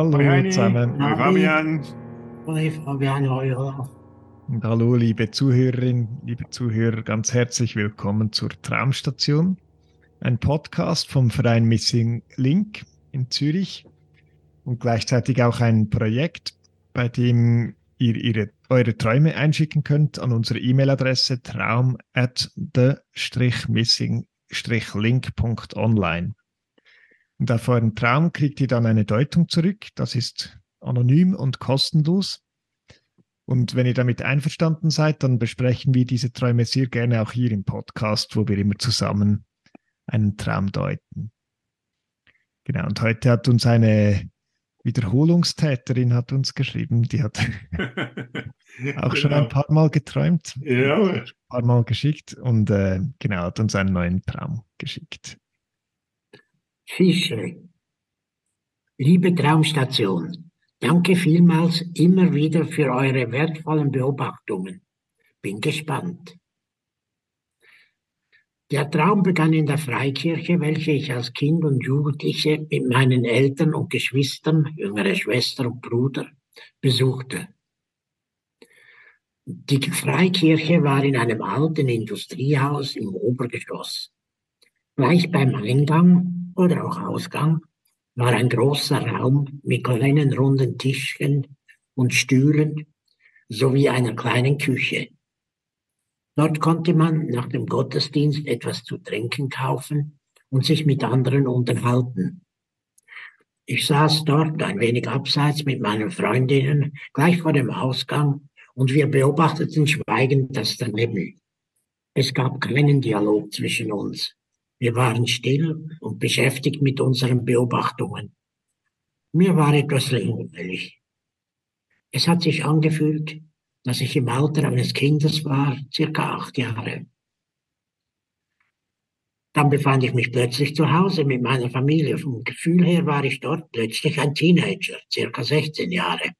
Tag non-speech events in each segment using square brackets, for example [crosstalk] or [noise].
Hallo Heini, zusammen. hoi Fabian. Hoi Fabian, Olaf. Und hallo liebe Zuhörerinnen, liebe Zuhörer, ganz herzlich willkommen zur Traumstation, ein Podcast vom Verein Missing Link in Zürich und gleichzeitig auch ein Projekt, bei dem ihr ihre, eure Träume einschicken könnt an unsere E-Mail-Adresse traum at the-missing-link.online. Und auf euren Traum kriegt ihr dann eine Deutung zurück. Das ist anonym und kostenlos. Und wenn ihr damit einverstanden seid, dann besprechen wir diese Träume sehr gerne auch hier im Podcast, wo wir immer zusammen einen Traum deuten. Genau, und heute hat uns eine Wiederholungstäterin hat uns geschrieben, die hat [laughs] auch schon ein Genau. paar Mal geträumt, Ja, ein paar Mal geschickt und äh, genau, hat uns einen neuen Traum geschickt. Fische. Liebe Traumstation, danke vielmals immer wieder für eure wertvollen Beobachtungen. Bin gespannt. Der Traum begann in der Freikirche, welche ich als Kind und Jugendliche mit meinen Eltern und Geschwistern, jüngere Schwester und Bruder, besuchte. Die Freikirche war in einem alten Industriehaus im Obergeschoss. Gleich beim Eingang oder auch Ausgang war ein großer Raum mit kleinen runden Tischchen und Stühlen sowie einer kleinen Küche. Dort konnte man nach dem Gottesdienst etwas zu trinken kaufen und sich mit anderen unterhalten. Ich saß dort ein wenig abseits mit meinen Freundinnen gleich vor dem Ausgang und wir beobachteten schweigend das daneben. Es gab keinen Dialog zwischen uns. Wir waren still und beschäftigt mit unseren Beobachtungen. Mir war etwas langweilig. Es hat sich angefühlt, dass ich im Alter eines Kindes war, circa acht Jahre. Dann befand ich mich plötzlich zu Hause mit meiner Familie. Vom Gefühl her war ich dort plötzlich ein Teenager, circa 16 Jahre.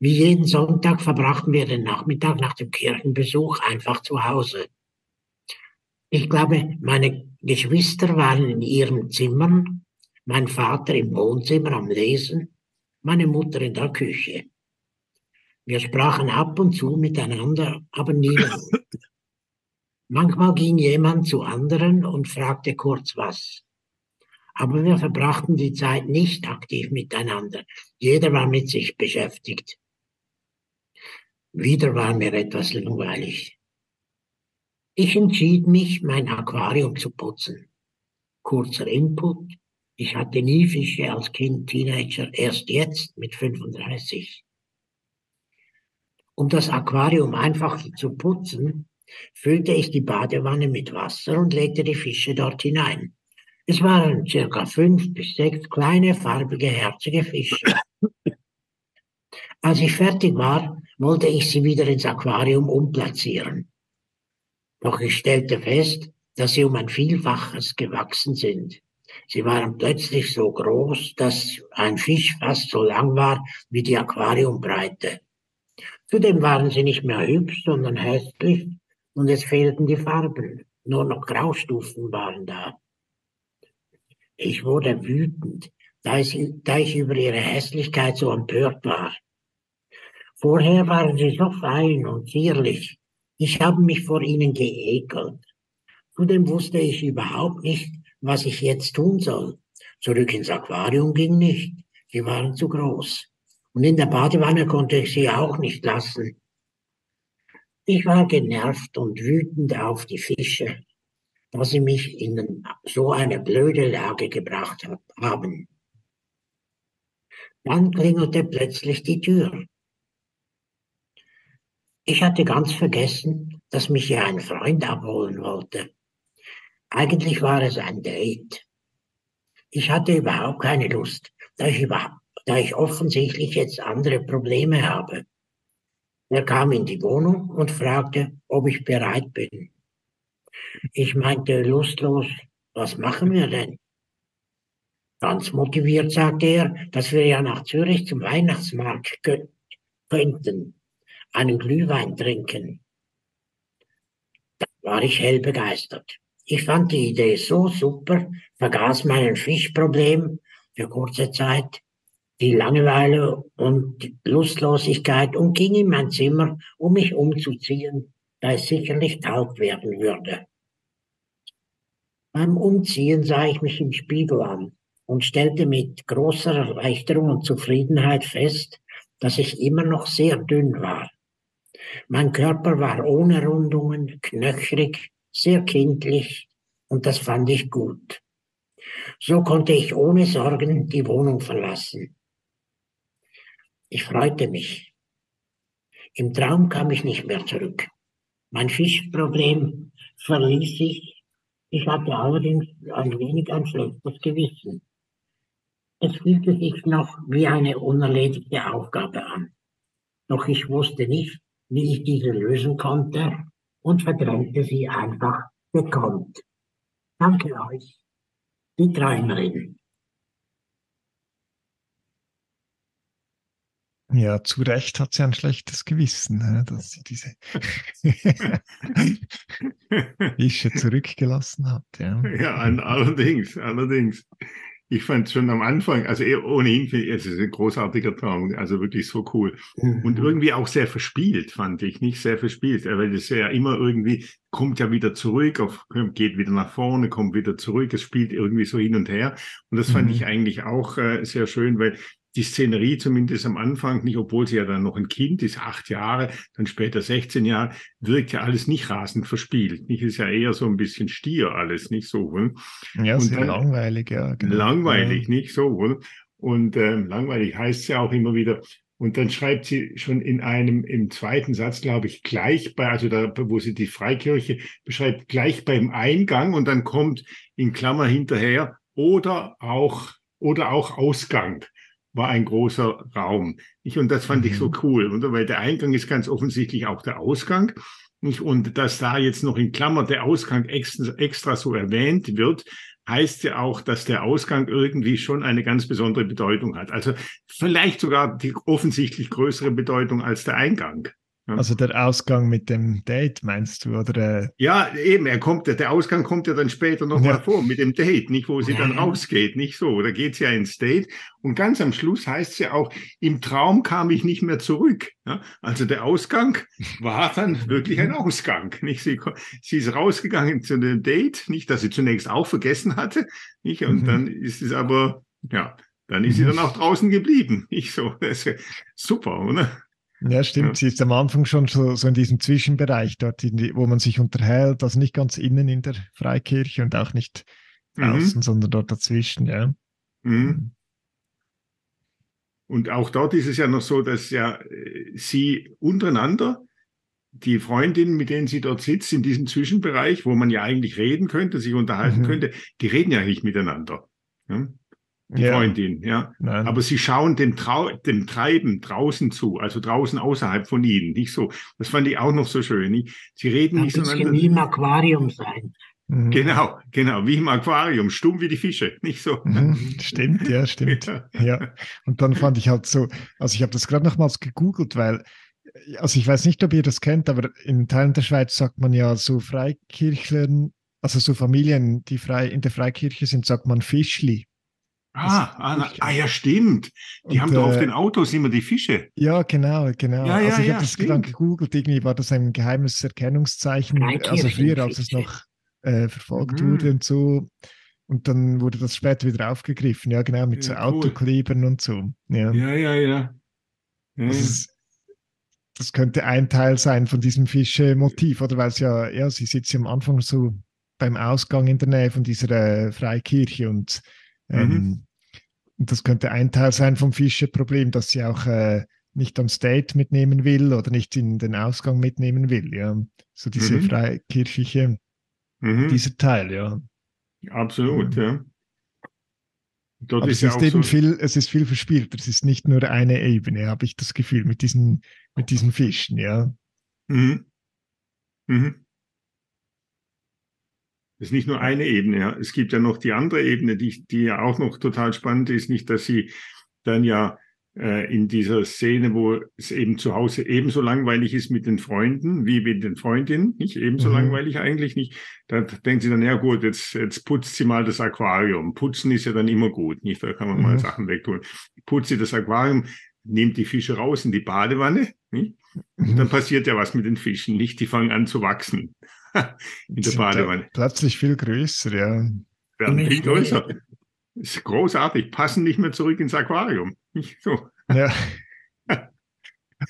Wie jeden Sonntag verbrachten wir den Nachmittag nach dem Kirchenbesuch einfach zu Hause. Ich glaube, meine Geschwister waren in ihren Zimmern, mein Vater im Wohnzimmer am Lesen, meine Mutter in der Küche. Wir sprachen ab und zu miteinander, aber nie lang. [coughs] Manchmal ging jemand zu anderen und fragte kurz was. Aber wir verbrachten die Zeit nicht aktiv miteinander. Jeder war mit sich beschäftigt. Wieder war mir etwas langweilig. Ich entschied mich, mein Aquarium zu putzen. Kurzer Input. Ich hatte nie Fische als Kind, Teenager, erst jetzt mit 35. Um das Aquarium einfach zu putzen, füllte ich die Badewanne mit Wasser und legte die Fische dort hinein. Es waren circa fünf bis sechs kleine, farbige, herzige Fische. Als ich fertig war, wollte ich sie wieder ins Aquarium umplatzieren. Doch ich stellte fest, dass sie um ein Vielfaches gewachsen sind. Sie waren plötzlich so groß, dass ein Fisch fast so lang war wie die Aquariumbreite. Zudem waren sie nicht mehr hübsch, sondern hässlich und es fehlten die Farben. Nur noch Graustufen waren da. Ich wurde wütend, da ich, da ich über ihre Hässlichkeit so empört war. Vorher waren sie so fein und zierlich. Ich habe mich vor ihnen geekelt. Zudem wusste ich überhaupt nicht, was ich jetzt tun soll. Zurück ins Aquarium ging nicht. Sie waren zu groß. Und in der Badewanne konnte ich sie auch nicht lassen. Ich war genervt und wütend auf die Fische, dass sie mich in so eine blöde Lage gebracht hab- haben. Dann klingelte plötzlich die Tür. Ich hatte ganz vergessen, dass mich ja ein Freund abholen wollte. Eigentlich war es ein Date. Ich hatte überhaupt keine Lust, da ich, da ich offensichtlich jetzt andere Probleme habe. Er kam in die Wohnung und fragte, ob ich bereit bin. Ich meinte lustlos, was machen wir denn? Ganz motiviert sagte er, dass wir ja nach Zürich zum Weihnachtsmarkt könnten, einen Glühwein trinken. Da war ich hell begeistert. Ich fand die Idee so super, vergaß mein Fischproblem für kurze Zeit, die Langeweile und die Lustlosigkeit und ging in mein Zimmer, um mich umzuziehen, da es sicherlich taub werden würde. Beim Umziehen sah ich mich im Spiegel an und stellte mit großer Erleichterung und Zufriedenheit fest, dass ich immer noch sehr dünn war. Mein Körper war ohne Rundungen, knöchrig, sehr kindlich und das fand ich gut. So konnte ich ohne Sorgen die Wohnung verlassen. Ich freute mich. Im Traum kam ich nicht mehr zurück. Mein Fischproblem verließ ich. Ich hatte allerdings ein wenig ein schlechtes Gewissen. Es fühlte sich noch wie eine unerledigte Aufgabe an. Doch ich wusste nicht, wie ich diese lösen konnte und verdrängte sie einfach gekonnt. Danke euch, die Träumerin. Ja, zu Recht hat sie ein schlechtes Gewissen, dass sie diese [laughs] Fische zurückgelassen hat. Ja, ja allerdings, allerdings. Ich fand schon am Anfang, also eh, ohnehin, es ist ein großartiger Traum, also wirklich so cool. Und mhm. irgendwie auch sehr verspielt, fand ich, nicht sehr verspielt, weil das ja immer irgendwie kommt ja wieder zurück, auf, geht wieder nach vorne, kommt wieder zurück, es spielt irgendwie so hin und her. Und das fand mhm. ich eigentlich auch äh, sehr schön, weil die Szenerie zumindest am Anfang, nicht obwohl sie ja dann noch ein Kind ist, acht Jahre, dann später 16 Jahre, wirkt ja alles nicht rasend verspielt. Nicht ist ja eher so ein bisschen stier alles, nicht so. Oder? Ja, und sehr langweilig, ja. Genau. Langweilig, ja. nicht so. Oder? Und äh, langweilig heißt es ja auch immer wieder. Und dann schreibt sie schon in einem, im zweiten Satz, glaube ich, gleich bei, also da, wo sie die Freikirche beschreibt, gleich beim Eingang und dann kommt in Klammer hinterher oder auch, oder auch Ausgang war ein großer Raum. Ich, und das fand mhm. ich so mhm. cool, oder? weil der Eingang ist ganz offensichtlich auch der Ausgang. Nicht? Und dass da jetzt noch in Klammer der Ausgang extra, extra so erwähnt wird, heißt ja auch, dass der Ausgang irgendwie schon eine ganz besondere Bedeutung hat. Also vielleicht sogar die offensichtlich größere Bedeutung als der Eingang. Also der Ausgang mit dem Date, meinst du? Oder, äh? Ja, eben, er kommt, der Ausgang kommt ja dann später noch ja. vor mit dem Date, nicht wo sie dann rausgeht, nicht so. Da geht sie ja ins Date. Und ganz am Schluss heißt es ja auch, im Traum kam ich nicht mehr zurück. Ja? Also der Ausgang war dann [laughs] wirklich ein Ausgang. Nicht? Sie, sie ist rausgegangen zu dem Date, nicht, dass sie zunächst auch vergessen hatte. Nicht? Und mhm. dann ist es aber, ja, dann ist sie dann auch draußen geblieben. Nicht so. Das ist super, oder? Ja, stimmt. Ja. Sie ist am Anfang schon so, so in diesem Zwischenbereich dort, die, wo man sich unterhält, also nicht ganz innen in der Freikirche und auch nicht mhm. sondern dort dazwischen, ja. Mhm. Und auch dort ist es ja noch so, dass ja äh, sie untereinander, die Freundinnen, mit denen sie dort sitzt, in diesem Zwischenbereich, wo man ja eigentlich reden könnte, sich unterhalten mhm. könnte, die reden ja nicht miteinander. Ja? Die ja. Freundin, ja. Nein. Aber sie schauen dem, Trau dem Treiben draußen zu, also draußen außerhalb von ihnen, nicht so. Das fand ich auch noch so schön. Nicht? Sie reden Ein nicht so. wie im Aquarium sein. Mhm. Genau, genau, wie im Aquarium, stumm wie die Fische, nicht so. Mhm, stimmt, ja, stimmt. [laughs] ja. ja. Und dann fand ich halt so, also ich habe das gerade nochmals gegoogelt, weil, also ich weiß nicht, ob ihr das kennt, aber in Teilen der Schweiz sagt man ja so Freikirchlern, also so Familien, die frei in der Freikirche sind, sagt man Fischli. Ah, ah, ah, ja, stimmt. Die und, haben doch auf äh, den Autos immer die Fische. Ja, genau, genau. Ja, ja, also ich ja, habe das dann gegoogelt, irgendwie war das ein geheimes Erkennungszeichen. Also früher, als es noch äh, verfolgt mhm. wurde und so. Und dann wurde das später wieder aufgegriffen, ja, genau, mit so cool. Autoklebern und so. Ja, ja, ja. ja. Das, ist, das, könnte ein Teil sein von diesem Fische-Motiv, oder weil es ja, ja, sie sitzt ja am Anfang so beim Ausgang in der Nähe von dieser äh, Freikirche und mhm. Und das könnte ein Teil sein vom Fische-Problem, dass sie auch äh, nicht ans Date mitnehmen will oder nicht in den Ausgang mitnehmen will. Ja, so diese mhm. freikirchliche, mhm. dieser Teil, ja. Absolut, ja. Dort Aber ist es ist eben so, viel, es ist viel verspielter. Es ist nicht nur eine Ebene, habe ich das Gefühl, mit diesen, mit diesen Fischen, ja. Mhm. Mhm. Das ist nicht nur eine Ebene, ja. Es gibt ja noch die andere Ebene, die, die ja auch noch total spannend ist, nicht, dass sie dann ja äh, in dieser Szene, wo es eben zu Hause ebenso langweilig ist mit den Freunden wie mit den Freundinnen, nicht ebenso Mhm. langweilig eigentlich nicht. Da denkt sie dann, ja gut, jetzt, jetzt putzt sie mal das Aquarium. Putzen ist ja dann immer gut, nicht? Da kann man mal Mhm. Sachen wegtun. Putzt sie das Aquarium, nimmt die Fische raus in die Badewanne, nicht? Und dann passiert ja was mit den Fischen, nicht? Die fangen an zu wachsen [laughs] in der Badewanne. Plötzlich viel größer, ja. Werden viel Nicht größer. Ist großartig, passen nicht mehr zurück ins Aquarium. Nicht so. Ja. [laughs]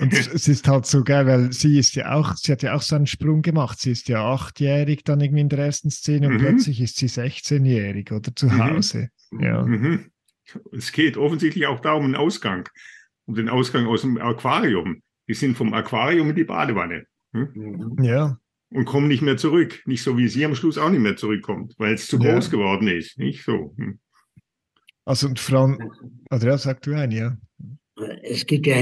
Und es ist halt so geil, weil sie ist ja auch, sie hat ja auch so einen Sprung gemacht. Sie ist ja achtjährig dann irgendwie in der ersten Szene und Mhm. plötzlich ist sie 16-jährig oder zu Mhm. Hause. Ja. Mhm. Es geht offensichtlich auch da um den Ausgang, um den Ausgang aus dem Aquarium. Die sind vom Aquarium in die Badewanne hm? Mhm. Ja. Und kommen nicht mehr zurück. Nicht so wie sie am Schluss auch nicht mehr zurückkommt, weil es zu Ja. groß geworden ist. Nicht so. Hm. Also und vor allem, oder ja, sag du ein, ja. Es gibt ja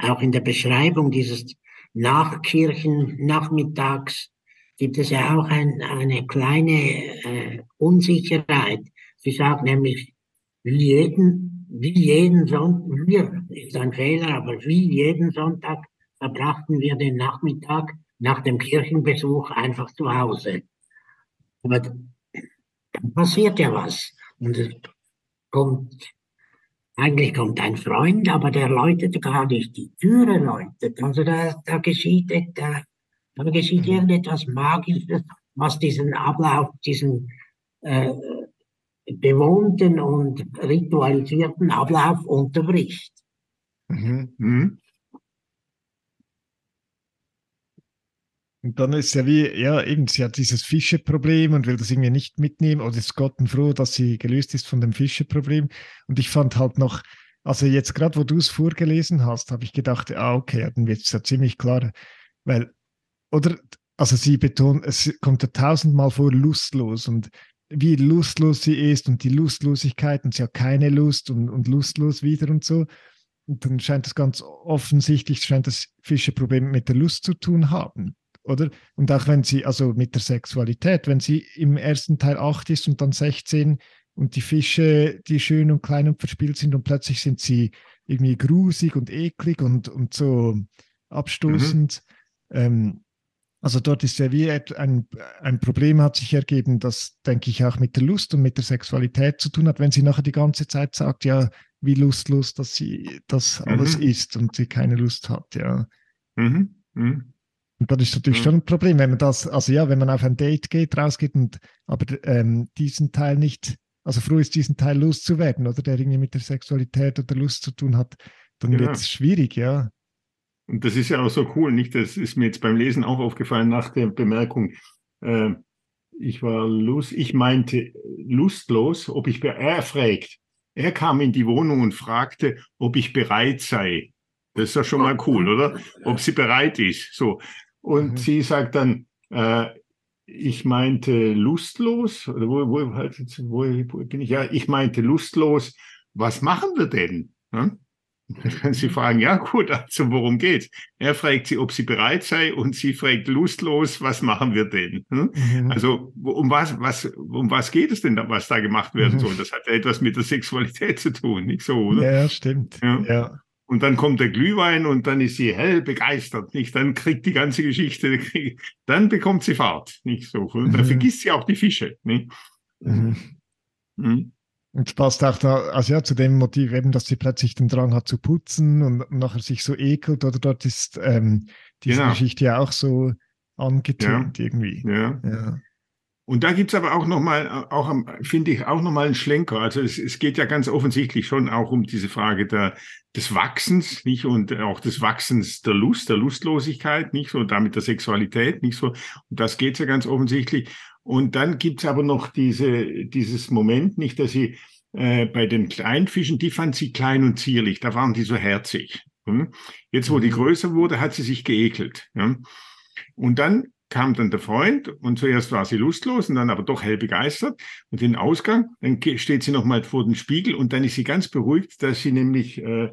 auch in der Beschreibung dieses Nachkirchen-Nachmittags gibt es ja auch ein, eine kleine äh, Unsicherheit. Sie sagt nämlich, wie jeden, wie jeden Sonntag, wir, ist ein Fehler, aber wie jeden Sonntag verbrachten wir den Nachmittag nach dem Kirchenbesuch einfach zu Hause. Aber dann passiert ja was. Und es kommt eigentlich kommt ein Freund, aber der läutet gar nicht, die Türe läutet. Also da, da geschieht, da, da geschieht Mhm. irgendetwas Magisches, was diesen Ablauf, diesen äh, bewohnten und ritualisierten Ablauf unterbricht. Mhm. Hm. Und dann ist ja wie, ja, eben, sie hat dieses Fischerproblem und will das irgendwie nicht mitnehmen oder ist Gott froh, dass sie gelöst ist von dem Fischerproblem. Und ich fand halt noch, also jetzt gerade, wo du es vorgelesen hast, habe ich gedacht, ah, okay, dann wird es ja ziemlich klar, weil, oder, also sie betont, es kommt ja tausendmal vor, lustlos und wie lustlos sie ist und die Lustlosigkeit und sie hat keine Lust und, und lustlos wieder und so. Und dann scheint es ganz offensichtlich, scheint das Fischerproblem mit der Lust zu tun haben oder? Und auch wenn sie, also mit der Sexualität, wenn sie im ersten Teil 8 ist und dann 16 und die Fische, die schön und klein und verspielt sind und plötzlich sind sie irgendwie grusig und eklig und, und so abstoßend. Ähm, also dort ist ja wie ein, ein Problem hat sich ergeben, das, denke ich, auch mit der Lust und mit der Sexualität zu tun hat, wenn sie nachher die ganze Zeit sagt, ja, wie lustlos, dass sie das alles Mhm. ist und sie keine Lust hat, ja. Mhm. Mhm. Und das ist natürlich Mhm. schon ein Problem, wenn man das, also ja, wenn man auf ein Date geht, rausgeht und aber ähm, diesen Teil nicht, also froh ist, diesen Teil loszuwerden, oder der irgendwie mit der Sexualität oder Lust zu tun hat, dann Genau. wird es schwierig, ja. Und das ist ja auch so cool, nicht? Das ist mir jetzt beim Lesen auch aufgefallen nach der Bemerkung. Äh, ich war lust, ich meinte lustlos, ob ich, er fragt, er kam in die Wohnung und fragte, ob ich bereit sei. Das ist doch schon mal cool, oder? Ob sie bereit ist. So. Und Mhm. sie sagt dann, äh, ich meinte lustlos, oder wo, wo, halt, wo, bin ich? Ja, ich meinte lustlos. Was machen wir denn? Hm? Dann sie fragen, ja gut, also worum geht's? Er fragt sie, ob sie bereit sei und sie fragt lustlos, was machen wir denn? Hm? Mhm. Also um was, was, um was geht es denn, was da gemacht werden Mhm. soll? Das hat ja etwas mit der Sexualität zu tun, nicht so, oder? ja, stimmt. Ja. Ja. Und dann kommt der Glühwein und dann ist sie hell begeistert, nicht? Dann kriegt die ganze Geschichte, [laughs] dann bekommt sie Fahrt, nicht so? Und dann Mhm. vergisst sie auch die Fische, nicht? Mhm. Mhm. Und es passt auch da, also ja, zu dem Motiv eben, dass sie plötzlich den Drang hat zu putzen und nachher sich so ekelt, oder dort ist ähm, diese Genau. Geschichte ja auch so angetönt irgendwie. Ja. Ja. Und da gibt's aber auch nochmal, auch am- finde ich, auch nochmal einen Schlenker. Also es, es geht ja ganz offensichtlich schon auch um diese Frage der, des Wachsens, nicht? Und auch des Wachsens der Lust, der Lustlosigkeit, nicht so, und damit der Sexualität, nicht so. Und das geht's ja ganz offensichtlich. Und dann gibt's aber noch diese, dieses Moment, nicht, dass sie äh, bei den Kleinfischen, die fand sie klein und zierlich, da waren die so herzig. Hm? Jetzt, wo die Mhm. größer wurde, hat sie sich geekelt. Ja? Und dann kam dann der Freund und zuerst war sie lustlos und dann aber doch hell begeistert. Und den Ausgang, dann steht sie nochmal vor dem Spiegel und dann ist sie ganz beruhigt, dass sie nämlich äh,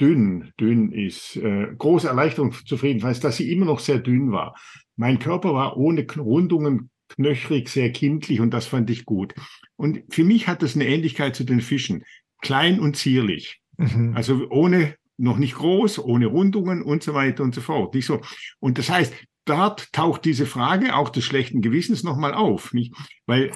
dünn, dünn ist. Äh, große Erleichterung, Zufriedenheit, dass sie immer noch sehr dünn war. Mein Körper war ohne Rundungen knöchrig, sehr kindlich und das fand ich gut. Und für mich hat das eine Ähnlichkeit zu den Fischen. Klein und zierlich. Mhm. Also ohne, noch nicht groß, ohne Rundungen und so weiter und so fort. Nicht so. Und das heißt, dort taucht diese Frage auch des schlechten Gewissens nochmal auf, nicht? Weil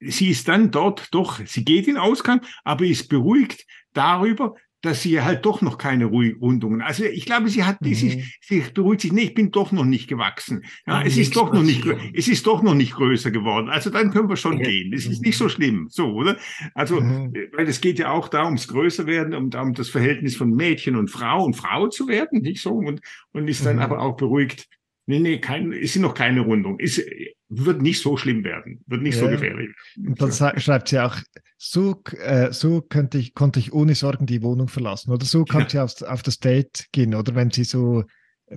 sie ist dann dort doch, sie geht in Ausgang, aber ist beruhigt darüber, dass sie halt doch noch keine Rundungen. Also ich glaube, sie hat, mhm. sie, sie beruhigt sich, nee, ich bin doch noch nicht gewachsen. Ja, es ist doch noch nicht, es ist doch noch nicht größer geworden. Also dann können wir schon ja. gehen. Es ist nicht so schlimm, so, oder? Also, mhm. weil es geht ja auch da ums größer werden, um, um das Verhältnis von Mädchen und Frau und Frau zu werden, nicht so? Und, und ist dann mhm. aber auch beruhigt, Nee, nee, kein, ist noch keine Rundung. Ist, wird nicht so schlimm werden, wird nicht ja. so gefährlich. Und dann schreibt sie auch, so, äh, so könnte ich, konnte ich ohne Sorgen die Wohnung verlassen. Oder so kann ja. sie auf, auf das Date gehen, oder wenn sie so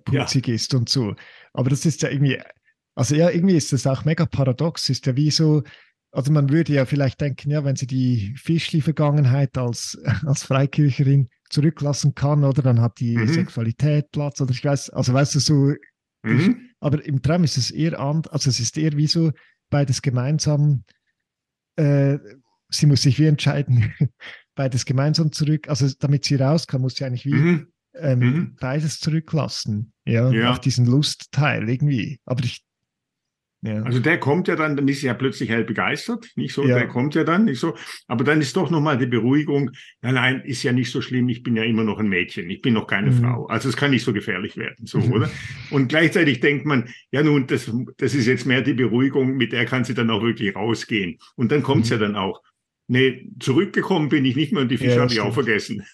putzig ja. ist und so. Aber das ist ja irgendwie, also ja, irgendwie ist das auch mega paradox. Ist ja wie so, also man würde ja vielleicht denken, ja, wenn sie die Fischli-Vergangenheit als, [laughs] als Freikircherin zurücklassen kann, oder dann hat die mhm. Sexualität Platz, oder ich weiß, also weißt du, so Mhm. Aber im Traum ist es eher an, also es ist eher wie so beides gemeinsam, äh, sie muss sich wie entscheiden, [laughs] beides gemeinsam zurück, also damit sie raus kann, muss sie eigentlich wie mhm. Ähm, mhm. beides zurücklassen. Ja, ja. auch diesen Lustteil irgendwie. Aber ich ja. Also der kommt ja dann, dann ist ja plötzlich hell begeistert, nicht so, ja. der kommt ja dann, nicht so. Aber dann ist doch nochmal die Beruhigung, nein, nein, ist ja nicht so schlimm, ich bin ja immer noch ein Mädchen, ich bin noch keine mhm. Frau. Also es kann nicht so gefährlich werden, so, oder? Und gleichzeitig denkt man, ja nun, das, das ist jetzt mehr die Beruhigung, mit der kann sie dann auch wirklich rausgehen. Und dann kommt's mhm. ja dann auch. Nee, zurückgekommen bin ich nicht mehr und die Fische ja, habe ich auch vergessen. [laughs]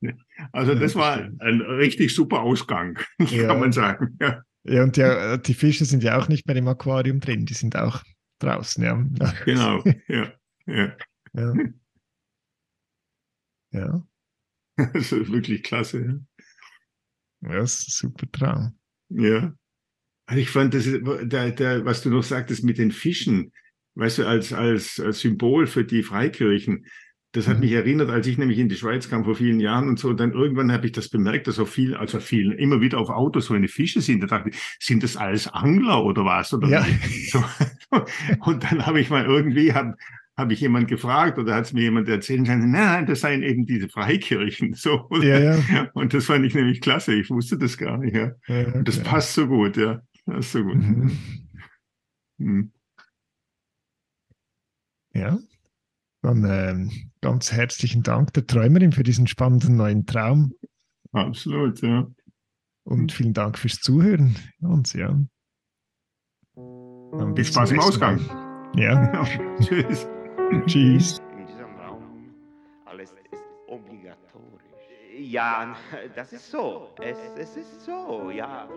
[laughs] also das war ein richtig super Ausgang, [laughs] kann man sagen. Ja. Ja, und die, äh, die Fische sind ja auch nicht mehr im Aquarium drin, die sind auch draußen, ja. Genau, [laughs] ja. Ja. ja. ja. [laughs] Das ist wirklich klasse. Ja, das ist ein super Traum. Ja. Also ich fand, das der, der, was du noch sagtest mit den Fischen, weißt du, als, als, als Symbol für die Freikirchen, das hat mhm. mich erinnert, als ich nämlich in die Schweiz kam vor vielen Jahren und so. Und dann irgendwann habe ich das bemerkt, dass auf viel, also vielen, immer wieder auf Autos so eine Fische sind. Da dachte ich, sind das alles Angler oder was? Oder ja. [laughs] so. Und dann habe ich mal irgendwie, habe habe ich jemand gefragt oder hat es mir jemand erzählt, nein, nein, das seien eben diese Freikirchen. So. Ja, ja. Und das fand ich nämlich klasse. Ich wusste das gar nicht. Ja. ja und das passt so gut, ja. Das ist so gut. Mhm. Mhm. Ja. Dann ähm, ganz herzlichen Dank der Träumerin für diesen spannenden neuen Traum. Absolut, ja. Und vielen Dank fürs Zuhören uns, ja. Dann Viel Spaß im Ausgang. Ja. ja. [laughs] Tschüss. [laughs] Tschüss. In diesem Raum alles ist obligatorisch. Ja, das ist so. Es, es ist so, ja.